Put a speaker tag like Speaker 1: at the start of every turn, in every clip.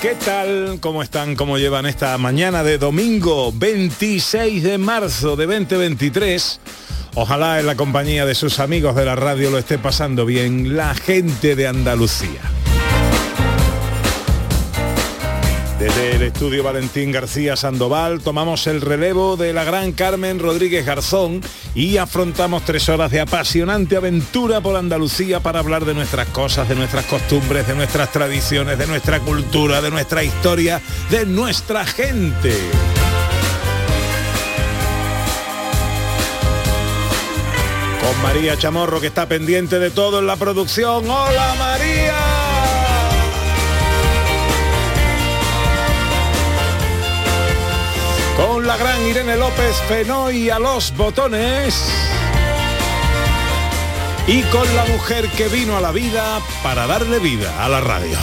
Speaker 1: ¿Qué tal? ¿Cómo están? ¿Cómo llevan esta mañana de domingo 26 de marzo de 2023? Ojalá en la compañía de sus amigos de la radio lo esté pasando bien la gente de Andalucía. Estudio Valentín García Sandoval tomamos el relevo de la gran Carmen Rodríguez Garzón y afrontamos tres horas de apasionante aventura por Andalucía para hablar de nuestras cosas, de nuestras costumbres, de nuestras tradiciones, de nuestra cultura, de nuestra historia, de nuestra gente. Con María Chamorro que está pendiente de todo en la producción. ¡Hola María! La gran Irene López Fenoy a los botones y con la mujer que vino a la vida para darle vida a la radio.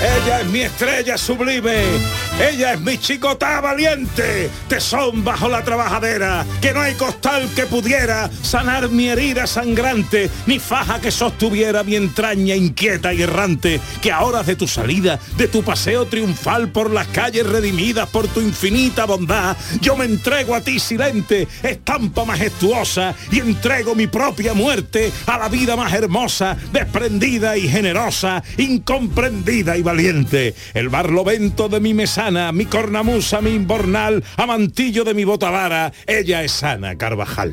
Speaker 1: Ella es mi estrella sublime. Ella es mi chicotá valiente. Tesón bajo la trabajadera. Que no hay costal que pudiera sanar mi herida sangrante. Ni faja que sostuviera mi entraña inquieta y errante. Que a horas de tu salida, de tu paseo triunfal por las calles redimidas por tu infinita bondad, yo me entrego a ti silente, estampa majestuosa, y entrego mi propia muerte a la vida más hermosa, desprendida y generosa, incomprendida y valiente. El barlovento de mi mesana, mi cornamusa, mi imbornal, amantillo de mi botavara, ella es Ana Carvajal.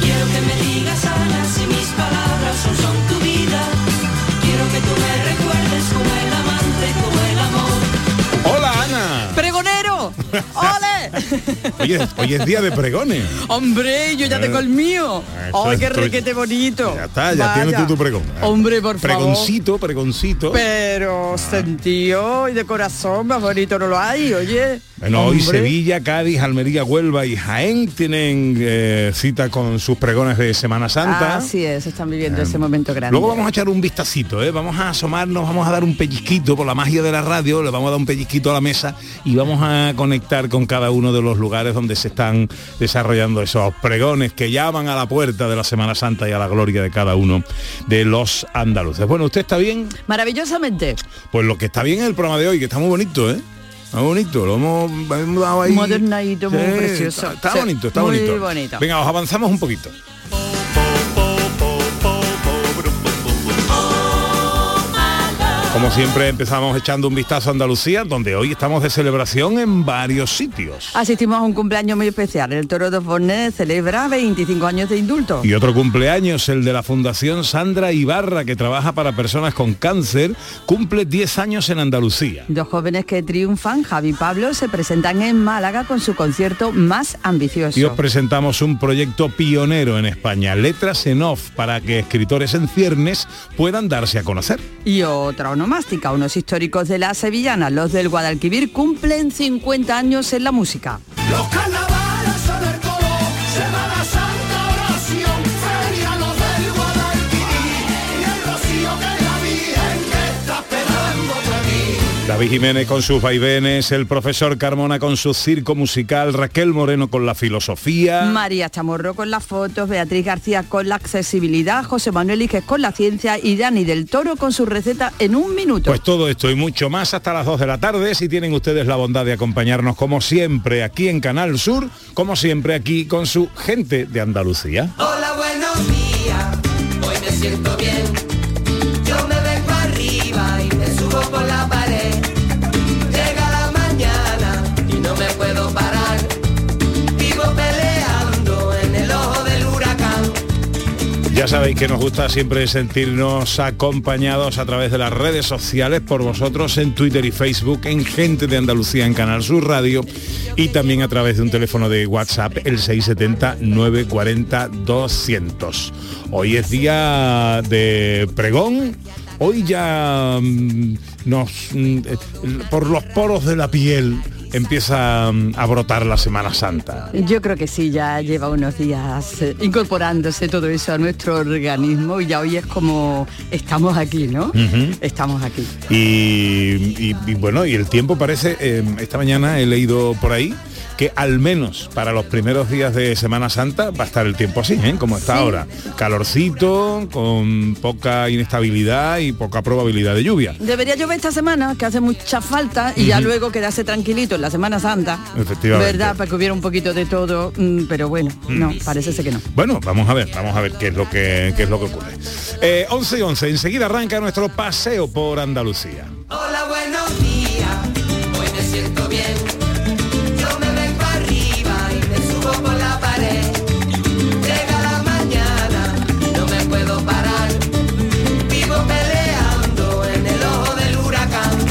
Speaker 2: Quiero que me digas Ana si mis palabras son, son tu vida. Quiero que tú me recuerdes como el amante, como el amor.
Speaker 1: Hola Ana.
Speaker 3: ¡Pregonero! ¡Ole!
Speaker 1: Hoy es, hoy es día de pregones.
Speaker 3: Hombre, yo ya tengo el mío.
Speaker 1: Eso
Speaker 3: ¡Ay, qué requete bonito!
Speaker 1: Ya está, ya
Speaker 3: Vaya.
Speaker 1: tienes tú tu pregón.
Speaker 3: Hombre, por favor.
Speaker 1: Pregoncito, pregoncito.
Speaker 3: Pero sentido y de corazón más bonito no lo hay, oye.
Speaker 1: Bueno, hoy. Sevilla, Cádiz, Almería, Huelva y Jaén tienen eh, cita con sus pregones de Semana Santa.
Speaker 3: Así es, están viviendo ese momento grande.
Speaker 1: Luego vamos a echar un vistacito, ¿eh? vamos a asomarnos, vamos a dar un pellizquito por la magia de la radio, le vamos a dar un pellizquito a la mesa y vamos a conectar con cada uno de los lugares donde se están desarrollando esos pregones que llaman a la puerta de la Semana Santa y a la gloria de cada uno de los andaluces. Bueno, ¿usted está bien?
Speaker 3: Maravillosamente.
Speaker 1: Pues lo que está bien es el programa de hoy, que está muy bonito, ¿eh? Está bonito, lo hemos, hemos dado ahí.
Speaker 3: Modernadito, muy precioso.
Speaker 1: Está, bonito, está
Speaker 3: muy
Speaker 1: bonito.
Speaker 3: bonito.
Speaker 1: Venga, os avanzamos un poquito. Como siempre empezamos echando un vistazo a Andalucía, donde hoy estamos de celebración en varios sitios.
Speaker 3: Asistimos a un cumpleaños muy especial. El Toro de Fornés celebra 25 años de indulto.
Speaker 1: Y otro cumpleaños, el de la Fundación Sandra Ibarra, que trabaja para personas con cáncer, cumple 10 años en Andalucía.
Speaker 3: Dos jóvenes que triunfan, Javi y Pablo, se presentan en Málaga con su concierto más ambicioso.
Speaker 1: Y os presentamos un proyecto pionero en España, Letras en Off, para que escritores en ciernes puedan darse a conocer.
Speaker 3: Y otra onomástica, unos históricos de la sevillana, los del Guadalquivir, cumplen 50 años en la música.
Speaker 1: David Jiménez con sus vaivenes, el profesor Carmona con su circo musical, Raquel Moreno con la filosofía.
Speaker 3: María Chamorro con las fotos, Beatriz García con la accesibilidad, José Manuel Iges con la ciencia y Dani del Toro con su receta en un minuto.
Speaker 1: Pues todo esto y mucho más hasta las 2 de la tarde, si tienen ustedes la bondad de acompañarnos como siempre aquí en Canal Sur, como siempre aquí con su gente de Andalucía.
Speaker 2: Hola, buenos días, hoy me siento bien. Yo me vengo arriba y me subo por la pared.
Speaker 1: Ya sabéis que nos gusta siempre sentirnos acompañados a través de las redes sociales por vosotros en Twitter y Facebook, en Gente de Andalucía en Canal Sur Radio y también a través de un teléfono de WhatsApp, el 670-940-200. Hoy es día de pregón. Hoy ya mm, nos mm, eh, por los poros de la piel empieza mm, a brotar la Semana Santa.
Speaker 3: Yo creo que sí, ya lleva unos días eh, incorporándose todo eso a nuestro organismo y ya hoy es como estamos aquí, ¿no? Estamos aquí.
Speaker 1: Y, y- y bueno, y el tiempo parece, eh, esta mañana he leído por ahí que al menos para los primeros días de Semana Santa va a estar el tiempo así, ¿eh? como está ahora. Calorcito, con poca inestabilidad y poca probabilidad de lluvia.
Speaker 3: Debería llover esta semana, que hace mucha falta, y ya luego quedarse tranquilito en la Semana Santa.
Speaker 1: Efectivamente.
Speaker 3: ¿Verdad? Para que hubiera un poquito de todo, mm, pero bueno, no, parece ser que no.
Speaker 1: Bueno, vamos a ver, vamos a ver qué es lo que, qué es lo que ocurre. Eh, 11 y 11, enseguida arranca nuestro paseo por Andalucía.
Speaker 2: Hola, buenos días, hoy me siento bien.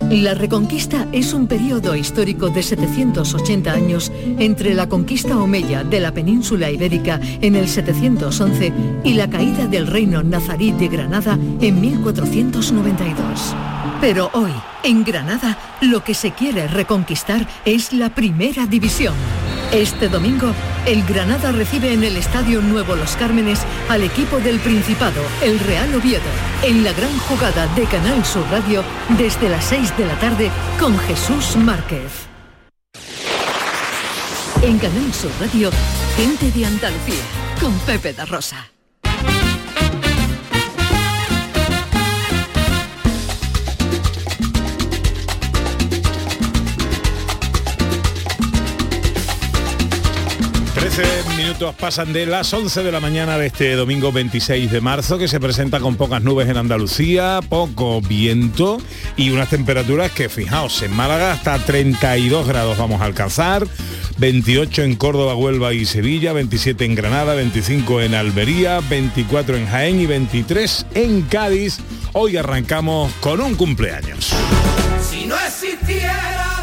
Speaker 4: La Reconquista es un periodo histórico de 780 años entre la conquista omeya de la península ibérica en el 711 y la caída del reino nazarí de Granada en 1492. Pero hoy, en Granada, lo que se quiere reconquistar es la primera división. Este domingo, el Granada recibe en el Estadio Nuevo Los Cármenes al equipo del Principado, el Real Oviedo, en la gran jugada de Canal Sur Radio desde las 6 de la tarde con Jesús Márquez. En Canal Sur Radio, gente de Andalucía, con Pepe da Rosa.
Speaker 1: Trece minutos pasan de las 11 de la mañana de este domingo 26 de marzo, que se presenta con pocas nubes en Andalucía, poco viento y unas temperaturas que, fijaos, en Málaga hasta 32 grados vamos a alcanzar, 28 en Córdoba, Huelva y Sevilla, 27 en Granada, 25 en Almería, 24 en Jaén y 23 en Cádiz. Hoy arrancamos con un cumpleaños.
Speaker 2: Si no existiera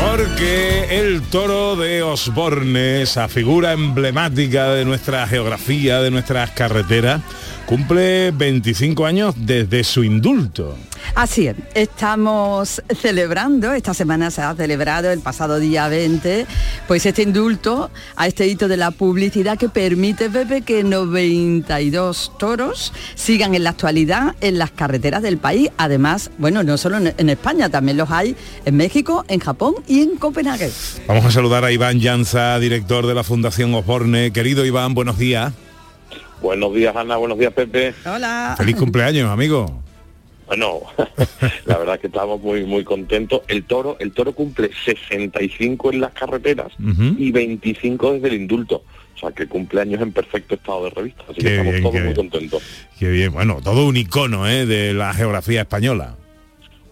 Speaker 1: Porque el toro de Osborne, esa figura emblemática de nuestra geografía, de nuestras carreteras, cumple 25 años desde su indulto.
Speaker 3: Así es, estamos celebrando, esta semana se ha celebrado el pasado día 20, pues este indulto a este hito de la publicidad que permite, Pepe, que 92 toros sigan en la actualidad en las carreteras del país. Además, bueno, no solo en, España, también los hay en México, en Japón y en Copenhague.
Speaker 1: Vamos a saludar a Iván Llanza, director de la Fundación Osborne. Querido Iván, buenos días.
Speaker 5: Buenos días, Ana. Buenos días, Pepe.
Speaker 3: Hola.
Speaker 1: Feliz cumpleaños, amigo.
Speaker 5: Bueno, la verdad es que estamos muy muy contentos. El toro, el toro cumple 65 en las carreteras y 25 desde el indulto. O sea que cumpleaños en perfecto estado de revista. Así
Speaker 1: Qué
Speaker 5: que estamos
Speaker 1: bien,
Speaker 5: todos muy
Speaker 1: bien.
Speaker 5: contentos.
Speaker 1: Qué bien, bueno, todo un icono ¿eh? de la geografía española.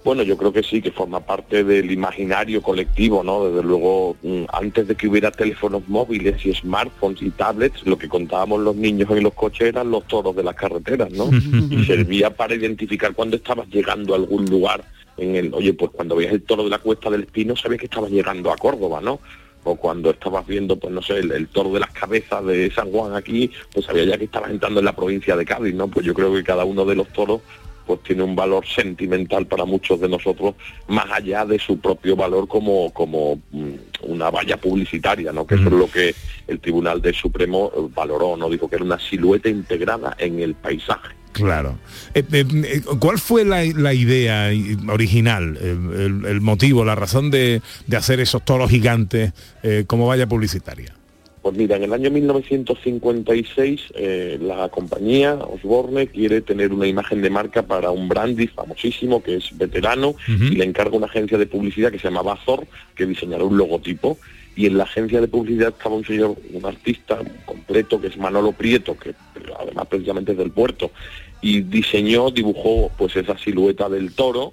Speaker 5: Bueno, yo creo que sí, que forma parte del imaginario colectivo, ¿no? Desde luego, mm, antes de que hubiera teléfonos móviles y smartphones y tablets, lo que contábamos los niños en los coches eran los toros de las carreteras, ¿no? y servía para identificar cuando estabas llegando a algún lugar. En el, oye, pues cuando veías el toro de la Cuesta del Espino, sabías que estabas llegando a Córdoba, ¿no? O cuando estabas viendo, pues no sé, el, el toro de las cabezas de San Juan aquí, pues sabía ya que estabas entrando en la provincia de Cádiz, ¿no? Pues yo creo que cada uno de los toros pues tiene un valor sentimental para muchos de nosotros, más allá de su propio valor como, como mm, una valla publicitaria, ¿no? Que eso es lo que el Tribunal del Supremo eh, valoró, ¿no? Dijo que era una silueta integrada en el paisaje.
Speaker 1: Claro. Eh, eh, ¿Cuál fue la, la idea original, el, el- el motivo, la razón de, de hacer esos toros gigantes eh, como valla publicitaria?
Speaker 5: Pues mira, en el año 1956 eh, la compañía Osborne quiere tener una imagen de marca para un brandy famosísimo que es veterano y le encarga una agencia de publicidad que se llamaba Azor que diseñará un logotipo y en la agencia de publicidad estaba un señor, un artista completo que es Manolo Prieto, que además precisamente es del puerto, y diseñó, dibujó pues esa silueta del toro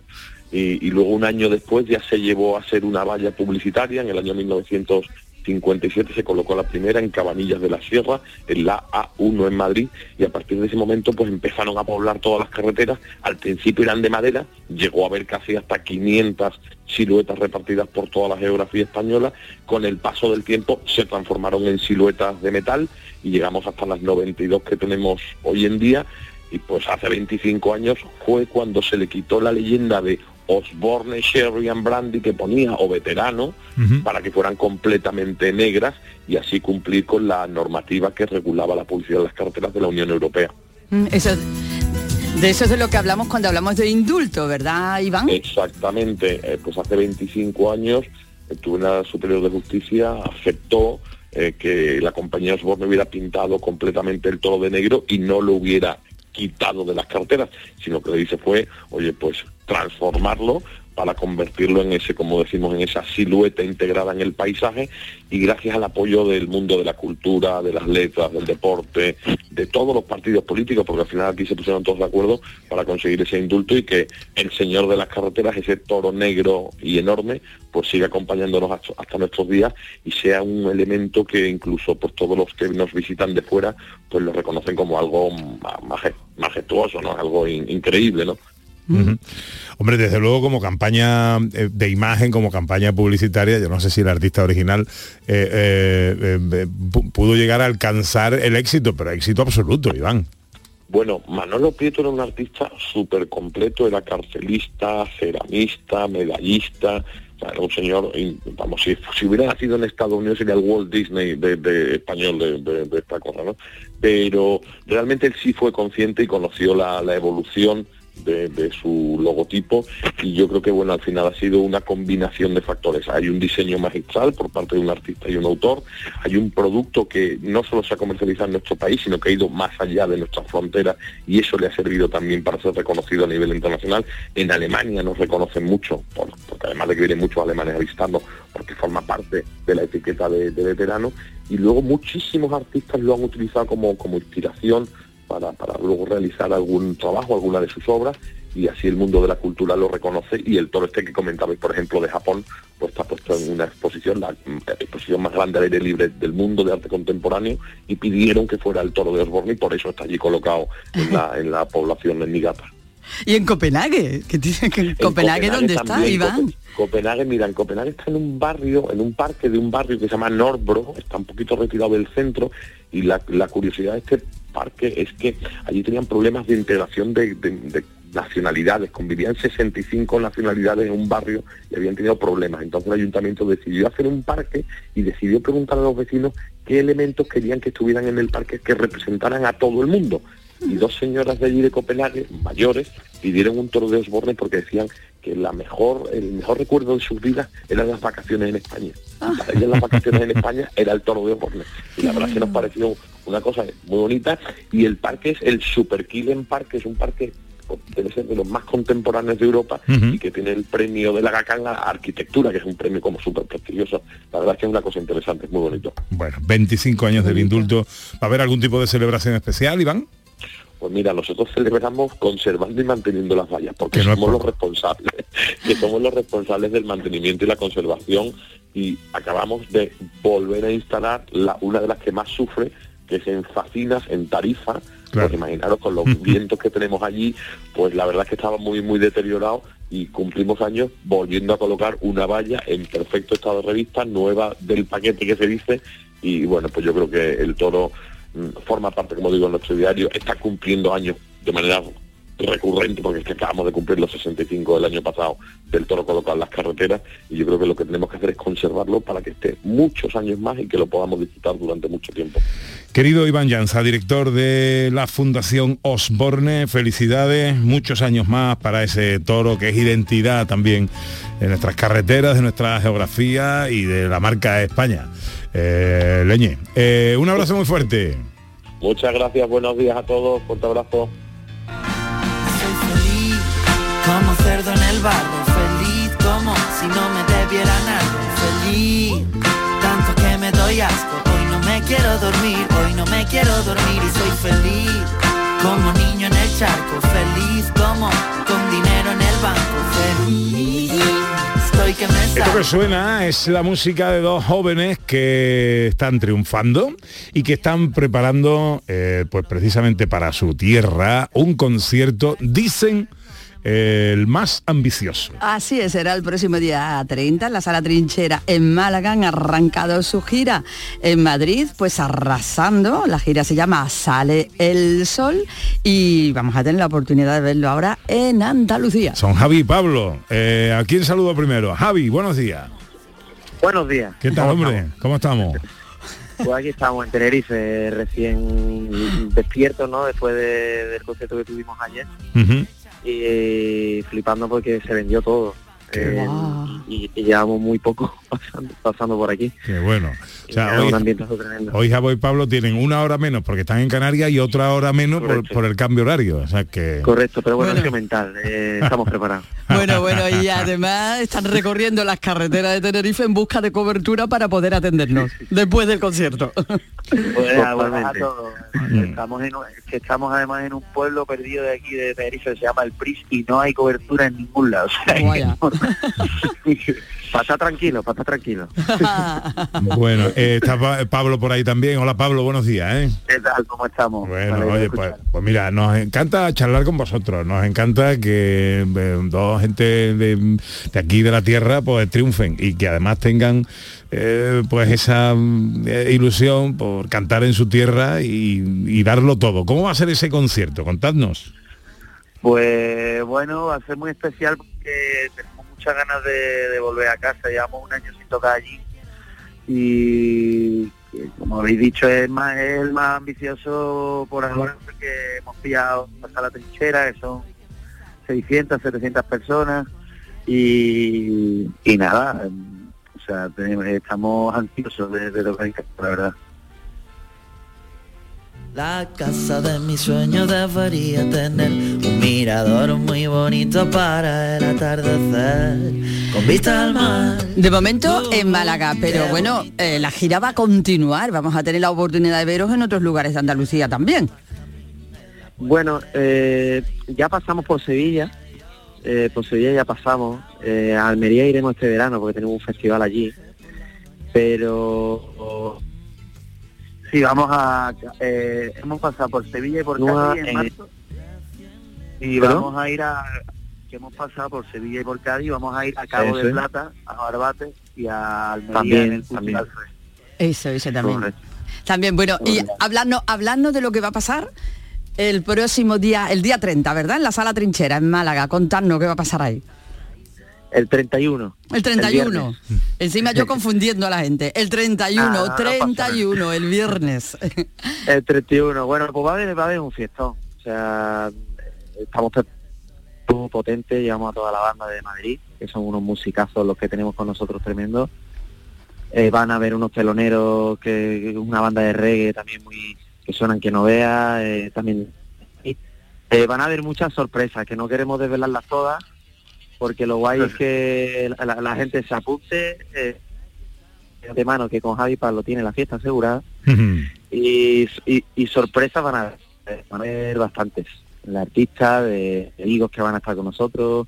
Speaker 5: y, y luego un año después ya se llevó a ser una valla publicitaria, en el año 1957 se colocó la primera en Cabanillas de la Sierra, en la A1 en Madrid, y a partir de ese momento pues empezaron a poblar todas las carreteras, al principio eran de madera, llegó a haber casi hasta 500 siluetas repartidas por toda la geografía española, con el paso del tiempo se transformaron en siluetas de metal y llegamos hasta las 92 que tenemos hoy en día, y pues hace 25 años fue cuando se le quitó la leyenda de Osborne, Sherry and Brandy que ponía o veterano para que fueran completamente negras y así cumplir con la normativa que regulaba la publicidad de las carreteras de la Unión Europea.
Speaker 3: Mm, Eso, de eso es de lo que hablamos cuando hablamos de indulto, ¿verdad, Iván?
Speaker 5: Exactamente, eh, pues hace 25 años el Tribunal Superior de Justicia aceptó eh, que la compañía Osborne hubiera pintado completamente el toro de negro y no lo hubiera quitado de las carteras, sino que lo que dice fue, oye, pues transformarlo para convertirlo en ese, como decimos, en esa silueta integrada en el paisaje y gracias al apoyo del mundo de la cultura, de las letras, del deporte, de todos los partidos políticos, porque al final aquí se pusieron todos de acuerdo para conseguir ese indulto y que el señor de las carreteras, ese toro negro y enorme, pues siga acompañándonos hasta, nuestros días y sea un elemento que incluso pues todos los que nos visitan de fuera pues lo reconocen como algo ma- maje- majestuoso, ¿no? Algo in- increíble, ¿no?
Speaker 1: Hombre, desde luego como campaña eh, de imagen, como campaña publicitaria, yo no sé si el artista original eh, eh, eh, pu- pudo llegar a alcanzar el éxito, pero éxito absoluto, Iván.
Speaker 5: Bueno, Manolo Prieto era un artista súper completo, era carcelista, ceramista, medallista, o sea, era un señor, vamos, si, si hubiera nacido en Estados Unidos sería el Walt Disney de, de español de, de- de esta cosa, ¿no? Pero realmente él sí fue consciente y conoció la, la evolución de, su logotipo y yo creo que bueno al final ha sido una combinación de factores. Hay un diseño magistral por parte de un artista y un autor hay un producto que no solo se ha comercializado en nuestro país sino que ha ido más allá de nuestras fronteras y eso le ha servido también para ser reconocido a nivel internacional. En Alemania nos reconocen mucho por- porque además de que vienen muchos alemanes a visitarnos porque forma parte de la etiqueta de, de veterano y luego muchísimos artistas lo han utilizado como, como inspiración para, para luego realizar algún trabajo, alguna de sus obras, y así el mundo de la cultura lo reconoce y el toro este que comentabais, por ejemplo, de Japón, pues está puesto en una exposición, la exposición más grande al aire libre del mundo de arte contemporáneo, y pidieron que fuera el toro de Osborne y por eso está allí colocado en la, en la población de Niigata.
Speaker 3: Y en Copenhague, que dice que en Copenhague, ¿dónde está, Iván?
Speaker 5: Cope- Copenhague, mira, en Copenhague está en un barrio, en un parque de un barrio que se llama Norbro, está un poquito retirado del centro, y la, la curiosidad de este parques es que allí tenían problemas de integración de, de- de nacionalidades, convivían 65 nacionalidades en un barrio y habían tenido problemas. Entonces el ayuntamiento decidió hacer un parque y decidió preguntar a los vecinos qué elementos querían que estuvieran en el parque que representaran a todo el mundo. Y dos señoras de allí de Copenhague, mayores, pidieron un toro de Osborne porque decían que la mejor, el mejor recuerdo de sus vidas eran las vacaciones en España. Y Para ellas las vacaciones en España era el toro de Osborne. Y la verdad es que nos pareció una cosa muy bonita. Y el parque es el Super Killen Park, que es un parque debe ser de los más contemporáneos de Europa y que tiene el premio de la GACAN a arquitectura, que es un premio como súper prestigioso. La verdad es que es una cosa interesante, es muy bonito.
Speaker 1: Bueno, 25 años del indulto. ¿Va a haber algún tipo de celebración especial, Iván?
Speaker 5: Pues mira, nosotros celebramos conservando y manteniendo las vallas, porque
Speaker 1: no
Speaker 5: somos los responsables, que somos los responsables del mantenimiento y la conservación y acabamos de volver a instalar la, una de las que más sufre, que es en Facinas, en Tarifa, porque imaginaros con los vientos que tenemos allí, pues la verdad es que estaba muy muy deteriorado y cumplimos años volviendo a colocar una valla en perfecto estado de revista, nueva del paquete que se dice, y bueno, pues yo creo que el toro mm, forma parte, como digo, en nuestro diario, está cumpliendo años de manera recurrente, porque es que acabamos de cumplir los 65 del año pasado del toro colocado en las carreteras, y yo creo que lo que tenemos que hacer es conservarlo para que esté muchos años más y que lo podamos disfrutar durante mucho tiempo.
Speaker 1: Querido Iván Llanza, director de la Fundación Osborne, felicidades, muchos años más para ese toro que es identidad también de nuestras carreteras, de nuestra geografía y de la marca España. Eh, Leñe, eh, un abrazo muy fuerte.
Speaker 5: Muchas gracias, buenos días a todos, fuerte abrazo.
Speaker 6: El barro, feliz como si no me debiera nada. Feliz, tanto que me doy asco. Hoy no me quiero dormir, hoy no me quiero dormir y soy feliz. Como niño en el charco, feliz como con dinero en el banco. Feliz, estoy que me
Speaker 1: Esto que suena es la música de dos jóvenes que están triunfando y que están preparando, eh, pues precisamente para su tierra, un concierto, dicen, el más ambicioso.
Speaker 3: Así es, será el próximo día 30 en la Sala Trinchera en Málaga. Han arrancado su gira en Madrid, pues arrasando. La gira se llama Sale el Sol y vamos a tener la oportunidad de verlo ahora en Andalucía.
Speaker 1: Son Javi y Pablo. Eh, ¿A quién saludo primero? Javi, buenos días.
Speaker 7: Buenos días.
Speaker 1: ¿Qué tal,
Speaker 7: ¿Cómo
Speaker 1: hombre? ¿Cómo estamos?
Speaker 7: Pues aquí estamos en Tenerife, recién despiertos, ¿no? Después de- del concierto que tuvimos ayer. Y eh, flipando porque se vendió todo. Eh, y, y llevamos muy poco pasando, pasando por aquí.
Speaker 1: Qué bueno. O sea, hoy, hoy Javo y Pablo tienen una hora menos porque están en Canarias y otra hora menos por, el cambio horario. O sea que...
Speaker 7: Correcto, pero bueno, es mental, eh, estamos preparados.
Speaker 3: Bueno, bueno, y además están recorriendo las carreteras de Tenerife en busca de cobertura para poder atendernos después del concierto.
Speaker 7: Pues, a todo.
Speaker 1: Mm.
Speaker 7: Estamos, en, un- que estamos además en un pueblo perdido de aquí de Tenerife, se llama El Pris, y no hay cobertura en ningún lado. O sea, para estar tranquilo, para estar tranquilo.
Speaker 1: Bueno, eh, está Pa- Pablo por ahí también. Hola Pablo, buenos días. ¿eh?
Speaker 7: ¿Qué tal? ¿Cómo estamos?
Speaker 1: Bueno, oye, pues, pues mira, nos encanta charlar con vosotros, nos encanta que eh, dos gente de, de aquí de la tierra pues triunfen y que además tengan eh, pues esa eh, ilusión por cantar en su tierra y, darlo todo. ¿Cómo va a ser ese concierto? Contadnos.
Speaker 7: Pues bueno, va a ser muy especial porque tenemos muchas ganas de, volver a casa. Llevamos un año sin tocar allí y como habéis dicho es más es el más ambicioso por ahora porque hemos pillado hasta la trinchera que son 600, 700 personas y, y nada, em, o sea, tenemos- estamos ansiosos de, de tocar en casa, la verdad.
Speaker 6: La casa de mis sueños debería tener un mirador muy bonito para el atardecer, con vista al mar.
Speaker 3: De momento en Málaga, pero bueno, eh, la gira va a continuar. Vamos a tener la oportunidad de veros en otros lugares de Andalucía también.
Speaker 7: Bueno, eh, ya pasamos por Sevilla, eh, por Sevilla ya pasamos, eh, a Almería iremos este verano porque tenemos un festival allí, pero sí, vamos a, eh, hemos pasado por Sevilla y por Cádiz en marzo y vamos a ir a, que hemos pasado por Sevilla y por Cádiz, vamos a ir a Cabo
Speaker 8: Eso
Speaker 7: de. Plata, a Barbate y a Almería
Speaker 8: También,
Speaker 7: en el
Speaker 8: también.
Speaker 3: Eso, ese también.
Speaker 7: Correcto.
Speaker 3: También, bueno, y hablarnos, hablarnos de lo que va a pasar el próximo día, el día 30, ¿verdad? En la sala trinchera, en Málaga. Contarnos qué va a pasar ahí.
Speaker 7: El 31.
Speaker 3: El 31.
Speaker 7: viernes.
Speaker 3: Encima yo confundiendo a la gente. El 31,
Speaker 7: Ah, no pasa
Speaker 3: 31, el viernes.
Speaker 7: El 31. Bueno, pues va a haber, va a haber un fiestón. O sea, estamos potentes, llevamos a toda la banda de Madrid, que son unos musicazos los que tenemos con nosotros tremendos. Eh, van a haber unos teloneros, que una banda de reggae también muy que suenan que no vea, eh, también eh, van a haber muchas sorpresas que no queremos desvelarlas todas, porque lo guay es que la, la- la gente se apunte eh, de mano que con Javi Pablo tiene la fiesta asegurada y, y, y sorpresas van a haber, van a haber bastantes de artistas, de amigos que van a estar con nosotros,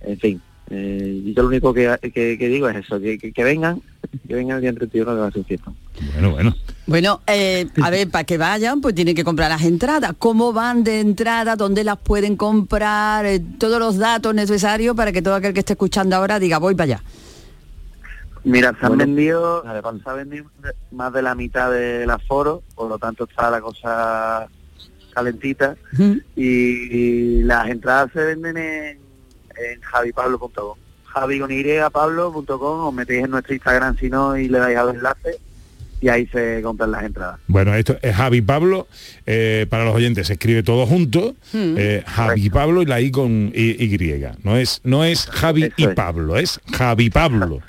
Speaker 7: en fin. Eh, y yo lo único que, que- que digo es eso, que, que- que vengan, que vengan el día 31 que va a ser un fiesta.
Speaker 9: Bueno, bueno.
Speaker 3: Bueno, eh, a ver, para que vayan, pues tienen que comprar las entradas. ¿Cómo van de entrada? ¿Dónde las pueden comprar? Eh, todos los datos necesarios para que todo aquel que esté escuchando ahora diga, voy para allá.
Speaker 7: Mira, se han vendido, se ha vendido más de la mitad del aforo, por lo tanto está la cosa calentita y, y las entradas se venden en, en javipablo.com. Javi con os metéis en nuestro Instagram si no y le dais al enlace y ahí se compran las entradas.
Speaker 1: Bueno, esto es Javi Pablo, eh, para los oyentes se escribe todo junto,
Speaker 7: Mm.
Speaker 1: eh, Javi Pablo y la I con Y. y. No es, no es Javi y Pablo, es Javi Pablo.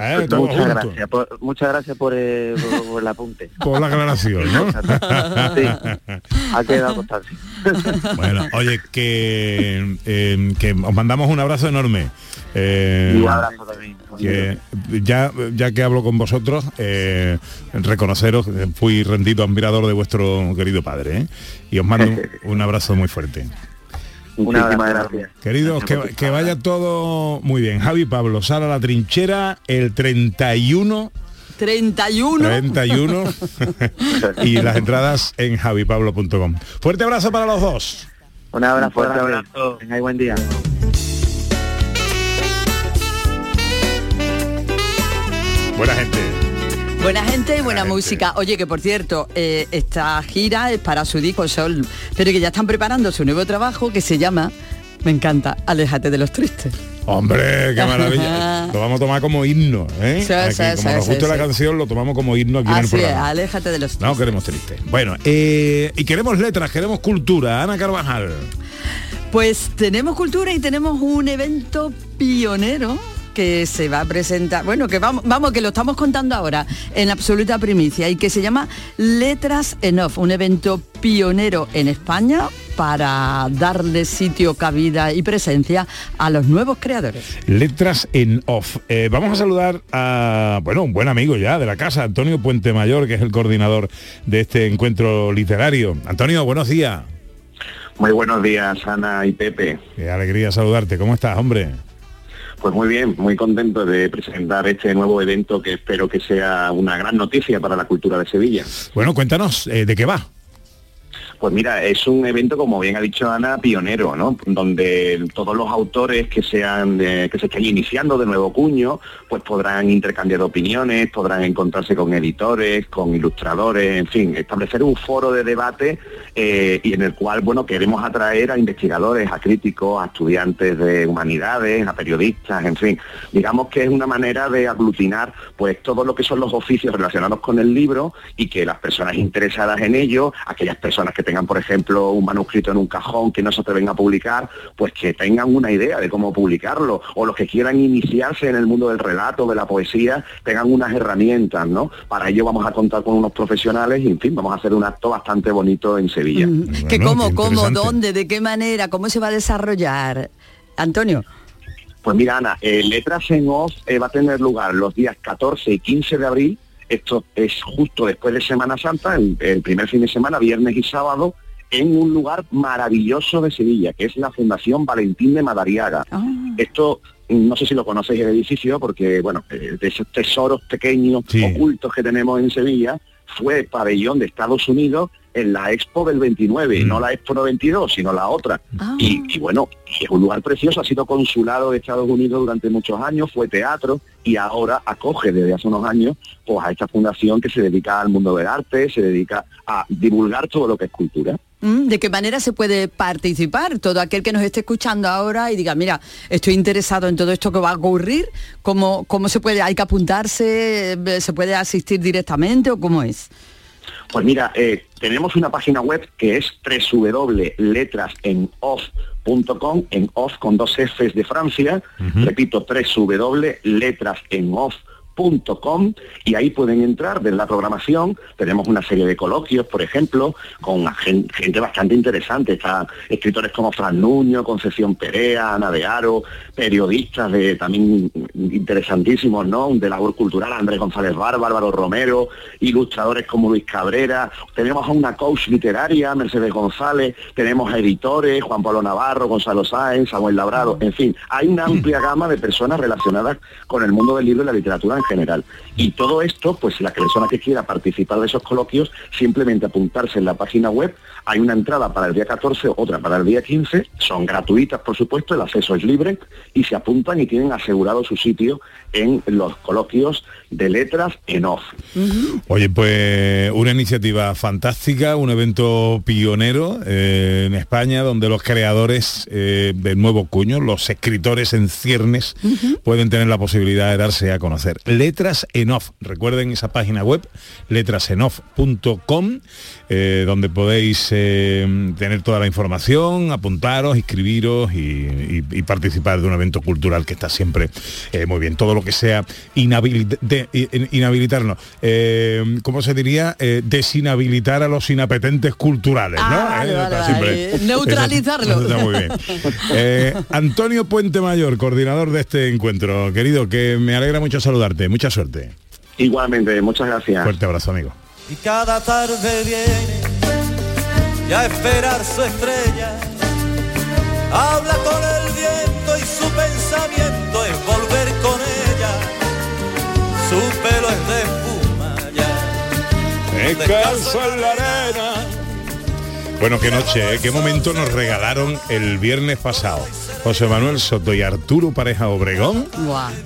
Speaker 1: ¿eh? Todo
Speaker 7: muchas
Speaker 1: junto.
Speaker 7: gracias, por, muchas gracias por, eh, por- por el apunte.
Speaker 1: Por la aclaración, ¿no?
Speaker 7: Sí, ha quedado constancia.
Speaker 1: Bueno, oye, que, eh, que os mandamos un abrazo enorme. Eh,
Speaker 7: Y un abrazo también.
Speaker 1: que ya, ya que hablo con vosotros, eh, reconoceros que fui rendido admirador de vuestro querido padre. ¿eh? Y os mando un, un abrazo muy fuerte.
Speaker 7: Muchísimas gracias.
Speaker 1: Queridos, que, que vaya todo muy bien. Javi Pablo, sala a la trinchera el 31
Speaker 3: 31.
Speaker 1: 31 y las entradas en javipablo.com. Fuerte abrazo para los dos.
Speaker 7: Un abrazo, fuerte abrazo. Y buen día.
Speaker 1: Buena gente.
Speaker 3: Buena gente y buena música. Oye, que por cierto, eh, esta gira es para su disco Sol, pero que ya están preparando su nuevo trabajo que se llama, me encanta, Aléjate de los tristes.
Speaker 1: Hombre, qué maravilla. Lo vamos a tomar como himno, ¿eh?
Speaker 3: Sí,
Speaker 1: Aquí,
Speaker 3: sí,
Speaker 1: como
Speaker 3: sí,
Speaker 1: nos gusta la canción, lo tomamos como himno aquí en el
Speaker 3: Así es,
Speaker 1: programa.
Speaker 3: Aléjate de los tristes.
Speaker 1: No queremos triste. Bueno, eh, y queremos letras, queremos cultura. Ana Carvajal.
Speaker 3: Pues tenemos cultura y tenemos un evento pionero que se va a presentar, bueno, que vamos, vamos, que lo estamos contando ahora en absoluta primicia y que se llama Letras en Off, un evento pionero en España para darle sitio, cabida y presencia a los nuevos creadores.
Speaker 1: Letras en off. Eh, vamos a saludar a, bueno, un buen amigo ya de la casa, Antonio Puente Mayor, que es el coordinador de este encuentro literario. Antonio, buenos días.
Speaker 8: Muy buenos días, Ana y Pepe.
Speaker 1: Qué alegría saludarte. ¿Cómo estás, hombre?
Speaker 8: Pues muy bien, muy contento de presentar este nuevo evento que espero que sea una gran noticia para la cultura de Sevilla.
Speaker 1: Bueno, cuéntanos, eh, ¿de qué va?
Speaker 8: Pues mira, es un evento, como bien ha dicho Ana, pionero, ¿no? Donde todos los autores que sean de- que se estén iniciando de nuevo cuño, pues podrán intercambiar opiniones, podrán encontrarse con editores, con ilustradores, en fin, establecer un foro de debate eh, y en el cual, bueno, queremos atraer a investigadores, a críticos, a estudiantes de humanidades, a periodistas, en fin. Digamos que es una manera de aglutinar, pues, todo lo que son los oficios relacionados con el libro y que las personas interesadas en ello, aquellas personas que tengan, por ejemplo, un manuscrito en un cajón que no se atreven a publicar, pues que tengan una idea de cómo publicarlo, o los que quieran iniciarse en el mundo del relato, de la poesía, tengan unas herramientas, ¿no? Para ello vamos a contar con unos profesionales y, en fin, vamos a hacer un acto bastante bonito en Sevilla.
Speaker 3: que cómo, cómo, dónde, de qué manera, cómo se va a desarrollar. Antonio.
Speaker 8: Pues mira, Ana, eh, Letras en Off eh, va a tener lugar los días 14 y 15 de abril. Esto es justo después de Semana Santa, el, el primer fin de semana, viernes y sábado, en un lugar maravilloso de Sevilla, que es la Fundación Valentín de Madariaga. Esto, no sé si lo conocéis el edificio, porque, bueno, eh, de esos tesoros pequeños, ocultos que tenemos en Sevilla, fue pabellón de Estados Unidos en la Expo del 29, no la Expo 92, sino la otra. Y, y bueno, es un lugar precioso, ha sido consulado de Estados Unidos durante muchos años, fue teatro y ahora acoge desde hace unos años pues a esta fundación que se dedica al mundo del arte, se dedica a divulgar todo lo que es cultura.
Speaker 3: Mm, ¿De qué manera se puede participar? Todo aquel que nos esté escuchando ahora y diga, mira, estoy interesado en todo esto que va a ocurrir, ¿cómo, cómo se puede? ¿Hay que apuntarse? ¿Se puede asistir directamente o cómo es?
Speaker 8: Pues mira, eh, tenemos una página web que es www.letrasenoff.com, en off con dos Fs de Francia, repito, www.letrasenoff.com y ahí pueden entrar, ver la programación, tenemos una serie de coloquios, por ejemplo, con gen- gente bastante interesante, está escritores como Fran Nuño, Concepción Perea, Ana de Aro, periodistas de también interesantísimos, ¿no? De labor cultural, Andrés González Bar, Bárbaro Romero, ilustradores como Luis Cabrera, tenemos a una coach literaria, Mercedes González, tenemos a editores, Juan Pablo Navarro, Gonzalo Sáenz, Samuel Labrado, en fin, hay una amplia gama de personas relacionadas con el mundo del libro y la literatura general. Y todo esto, pues la persona que quiera participar de esos coloquios, simplemente apuntarse en la página web, hay una entrada para el día 14, otra para el día 15, son gratuitas por supuesto, el acceso es libre y se apuntan y tienen asegurado su sitio en los coloquios de letras en off.
Speaker 1: Oye, pues una iniciativa fantástica, un evento pionero eh, en España donde los creadores eh, del nuevo cuño, los escritores en ciernes, pueden tener la posibilidad de darse a conocer. Letras en off, recuerden esa página web, letrasenoff.com, eh, donde podéis eh, tener toda la información, apuntaros, inscribiros y, y- y participar de un evento cultural que está siempre eh, muy bien. Todo lo que sea inhabilit- de- in- inhabilitarnos, eh, ¿cómo se diría? Eh, desinhabilitar a los inapetentes culturales, ¿no?
Speaker 3: Ah,
Speaker 1: Eh,
Speaker 3: vale,
Speaker 1: está
Speaker 3: vale,
Speaker 1: siempre-
Speaker 3: vale. Neutralizarlo.
Speaker 1: Eso está muy bien. Eh, Antonio Puente Mayor, coordinador de este encuentro. Querido, que me alegra mucho saludarte. Mucha suerte.
Speaker 8: Igualmente, muchas gracias.
Speaker 1: Fuerte abrazo, amigo.
Speaker 10: Y cada tarde viene y a esperar su estrella. Habla con el viento y su pensamiento es volver con ella. Su pelo es de espuma ya.
Speaker 1: Descalzo en la arena. Bueno, qué noche, ¿eh? qué momento nos regalaron el viernes pasado. José Manuel Soto y Arturo Pareja Obregón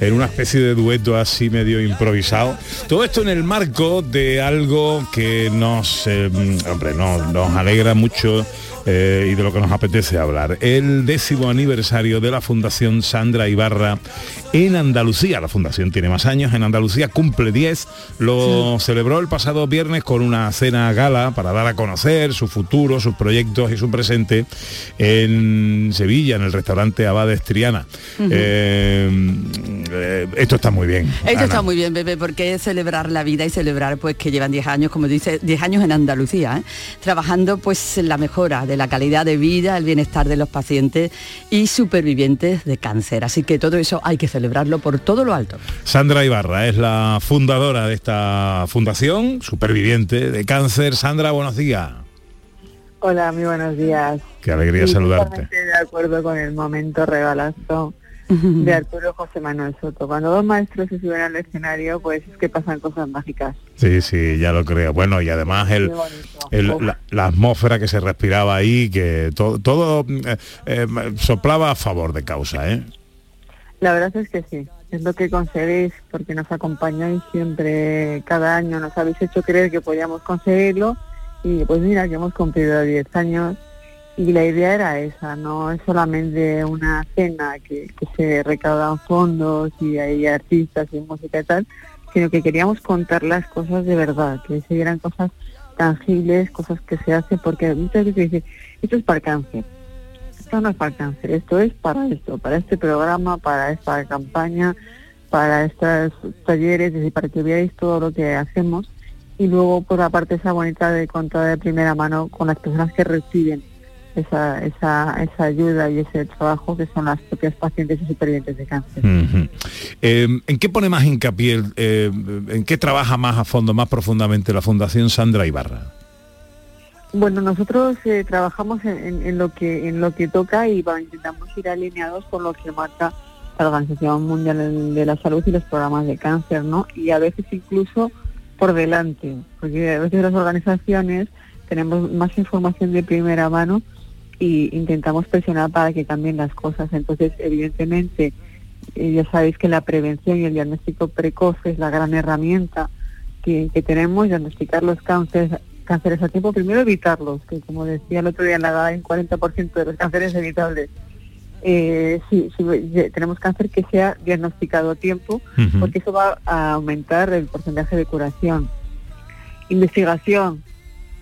Speaker 1: en una especie de dueto así medio improvisado. Todo esto en el marco de algo que nos, eh, hombre, no- nos alegra mucho eh, y de lo que nos apetece hablar. El décimo aniversario de la Fundación Sandra Ibarra en Andalucía. La Fundación tiene más años, en Andalucía cumple 10. Lo celebró el pasado viernes con una cena gala para dar a conocer su futuro, sus proyectos y su presente en Sevilla, en el restaurante Abades Triana. Eh, eh, esto está muy bien.
Speaker 3: Esto
Speaker 1: Ana.
Speaker 3: está muy bien, bebé, porque es celebrar la vida y celebrar pues que llevan 10 años, como dice, 10 años en Andalucía, ¿eh? trabajando pues en la mejora de la calidad de vida, el bienestar de los pacientes y supervivientes de cáncer. Así que todo eso hay que celebrarlo por todo lo alto.
Speaker 1: Sandra Ibarra es la fundadora de esta fundación, superviviente de cáncer. Sandra, buenos días.
Speaker 11: Hola, muy buenos días.
Speaker 1: Qué alegría
Speaker 11: Sí,
Speaker 1: saludarte.
Speaker 11: de acuerdo con el momento regalazo de Arturo José Manuel Soto. Cuando dos maestros se suben al escenario, pues es que pasan cosas mágicas.
Speaker 1: Sí, sí, ya lo creo. Bueno, y además el, la, la atmósfera que se respiraba ahí, que to- todo eh, eh, soplaba a favor de causa, ¿eh?
Speaker 11: La verdad es que sí, es lo que conseguís porque nos acompañáis siempre, cada año nos habéis hecho creer que podíamos conseguirlo y pues mira que hemos cumplido 10 años y la idea era esa, no es solamente una cena que, que se recaudan fondos y hay artistas y música y tal, sino que queríamos contar las cosas de verdad, que se vieran cosas tangibles, cosas que se hacen, porque muchas veces dicen, esto es para cáncer, esto no es para cáncer, esto es para esto, para este programa, para esta campaña, para estos talleres, es decir, para que veáis todo lo que hacemos y luego por la parte esa bonita de contar de primera mano con las personas que reciben esa, esa, esa ayuda y ese trabajo que son las propias pacientes y supervivientes de cáncer.
Speaker 1: Eh, ¿En qué pone más hincapié, eh, en qué trabaja más a fondo, más profundamente la Fundación Sandra Ibarra?
Speaker 11: Bueno, nosotros eh, trabajamos en, en- en lo que en lo que toca y va- intentamos ir alineados con lo que marca la Organización Mundial de la Salud y los programas de cáncer, ¿no? Y a veces incluso por delante, porque a veces las organizaciones tenemos más información de primera mano y intentamos presionar para que cambien las cosas. Entonces, evidentemente, eh, ya sabéis que la prevención y el diagnóstico precoz es la gran herramienta que, que tenemos, diagnosticar los cánceres, cánceres a tiempo, primero evitarlos, que como decía el otro día en la edad, un 40% de los cánceres evitables. Eh, si, tenemos cáncer que sea diagnosticado a tiempo, porque eso va a aumentar el porcentaje de curación. Investigación.